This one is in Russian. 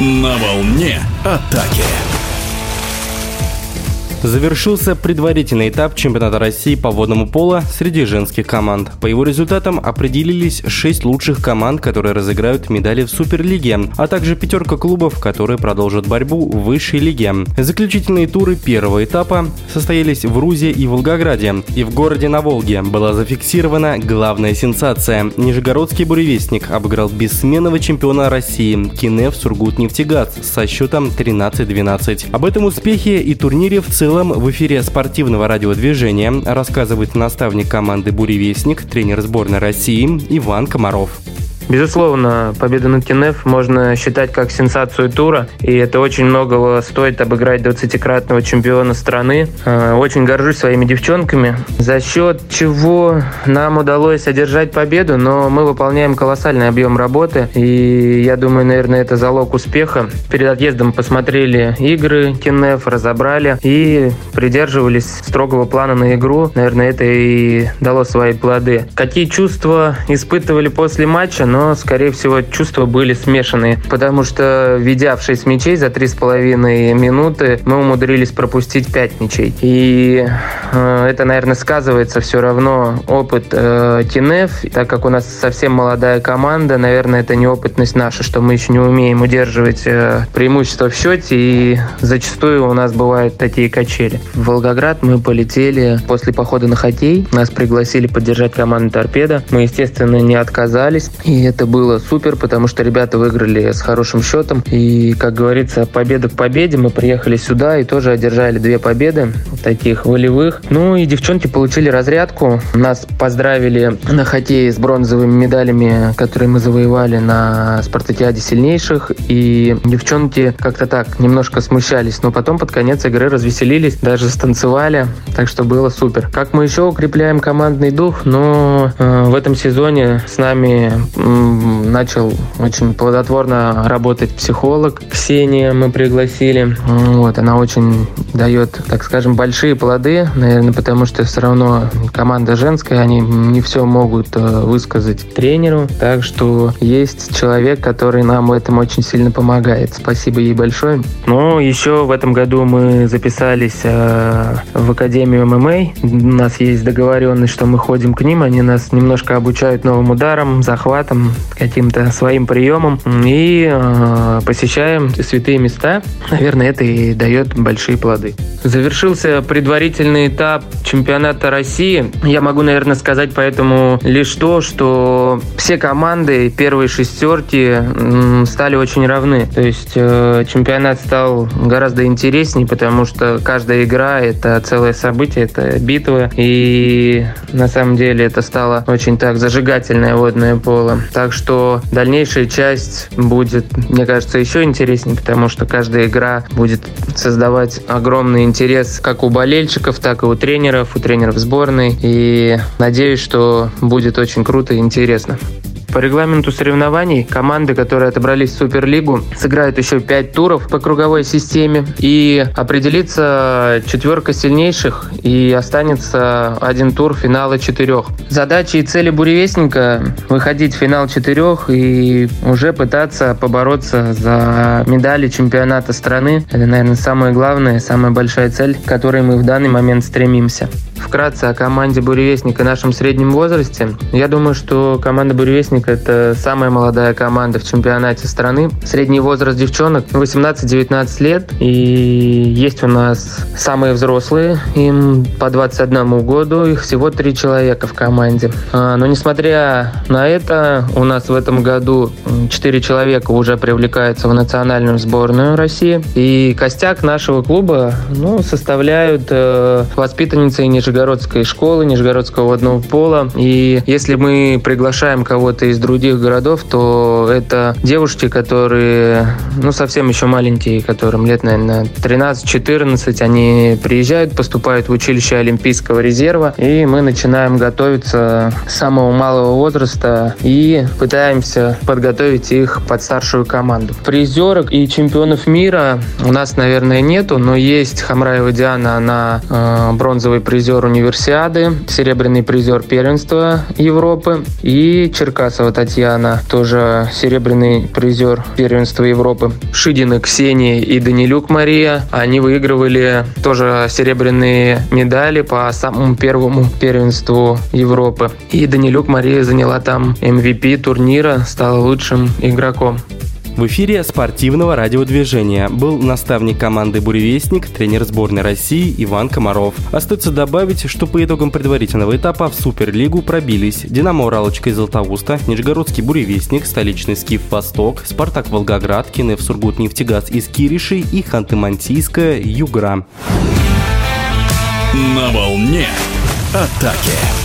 На волне атаки. Завершился предварительный этап чемпионата России по водному пола среди женских команд. По его результатам определились 6 лучших команд, которые разыграют медали в Суперлиге, а также пятерка клубов, которые продолжат борьбу в высшей лиге. Заключительные туры первого этапа состоялись в Рузе и Волгограде. И в городе на Волге была зафиксирована главная сенсация. Нижегородский буревестник обыграл бессменного чемпиона России Кинев Сургутнефтегаз со счетом 13-12. Об этом успехе и турнире в целом целом в эфире спортивного радиодвижения рассказывает наставник команды «Буревестник», тренер сборной России Иван Комаров. Безусловно, победа над Кинев можно считать как сенсацию тура, и это очень многого стоит обыграть 20-кратного чемпиона страны. Э, очень горжусь своими девчонками, за счет чего нам удалось одержать победу, но мы выполняем колоссальный объем работы, и я думаю, наверное, это залог успеха. Перед отъездом посмотрели игры Кинев, разобрали и придерживались строгого плана на игру. Наверное, это и дало свои плоды. Какие чувства испытывали после матча? Но но, скорее всего, чувства были смешанные, потому что, ведя в 6 мячей за 3,5 минуты, мы умудрились пропустить 5 мячей. И э, это, наверное, сказывается все равно опыт э, Тинеф, так как у нас совсем молодая команда, наверное, это неопытность наша, что мы еще не умеем удерживать э, преимущество в счете, и зачастую у нас бывают такие качели. В Волгоград мы полетели после похода на хоккей, нас пригласили поддержать команду «Торпеда». Мы, естественно, не отказались, и это было супер, потому что ребята выиграли с хорошим счетом. И, как говорится, победа к победе. Мы приехали сюда и тоже одержали две победы, таких волевых. Ну и девчонки получили разрядку. Нас поздравили на хоккее с бронзовыми медалями, которые мы завоевали на спартакиаде сильнейших. И девчонки как-то так немножко смущались. Но потом под конец игры развеселились, даже станцевали. Так что было супер. Как мы еще укрепляем командный дух? Но э, в этом сезоне с нами начал очень плодотворно работать психолог. Ксения мы пригласили. Вот, она очень дает, так скажем, большие плоды, наверное, потому что все равно команда женская, они не все могут э, высказать тренеру. Так что есть человек, который нам в этом очень сильно помогает. Спасибо ей большое. Ну, еще в этом году мы записались э, в Академию ММА. У нас есть договоренность, что мы ходим к ним. Они нас немножко обучают новым ударам, захватам, каким-то своим приемом и э, посещаем святые места. Наверное, это и дает большие плоды. Завершился предварительный этап чемпионата России. Я могу, наверное, сказать поэтому лишь то, что все команды первой шестерки стали очень равны. То есть э, чемпионат стал гораздо интереснее, потому что каждая игра — это целое событие, это битва. И на самом деле это стало очень так зажигательное водное поло. Так что дальнейшая часть будет, мне кажется, еще интереснее, потому что каждая игра будет создавать огромный интерес как у болельщиков, так и у тренеров, у тренеров сборной. И надеюсь, что будет очень круто и интересно. По регламенту соревнований команды, которые отобрались в Суперлигу, сыграют еще 5 туров по круговой системе и определится четверка сильнейших и останется один тур финала четырех. Задачи и цели буревестника – выходить в финал четырех и уже пытаться побороться за медали чемпионата страны. Это, наверное, самое главное, самая большая цель, к которой мы в данный момент стремимся. Вкратце о команде «Буревестник» и нашем среднем возрасте. Я думаю, что команда «Буревестник» — это самая молодая команда в чемпионате страны. Средний возраст девчонок 18-19 лет. И есть у нас самые взрослые, им по 21 году. Их всего три человека в команде. А, но несмотря на это, у нас в этом году 4 человека уже привлекаются в национальную сборную России. И костяк нашего клуба ну, составляют э, воспитанницы ниже Нижегородской школы, Нижегородского водного пола. И если мы приглашаем кого-то из других городов, то это девушки, которые, ну, совсем еще маленькие, которым лет, наверное, 13-14, они приезжают, поступают в училище Олимпийского резерва, и мы начинаем готовиться с самого малого возраста и пытаемся подготовить их под старшую команду. Призерок и чемпионов мира у нас, наверное, нету, но есть Хамраева Диана, она э, бронзовый призер призер универсиады, серебряный призер первенства Европы. И Черкасова Татьяна, тоже серебряный призер первенства Европы. Шидина Ксения и Данилюк Мария, они выигрывали тоже серебряные медали по самому первому первенству Европы. И Данилюк Мария заняла там MVP турнира, стала лучшим игроком. В эфире спортивного радиодвижения был наставник команды «Буревестник», тренер сборной России Иван Комаров. Остается добавить, что по итогам предварительного этапа в Суперлигу пробились «Динамо Уралочка» из Златоуста, Нижегородский «Буревестник», столичный «Скиф Восток», «Спартак Волгоград», «Кинев Сургут Нефтегаз» из Кириши и «Ханты-Мансийская» «Югра». На волне атаки.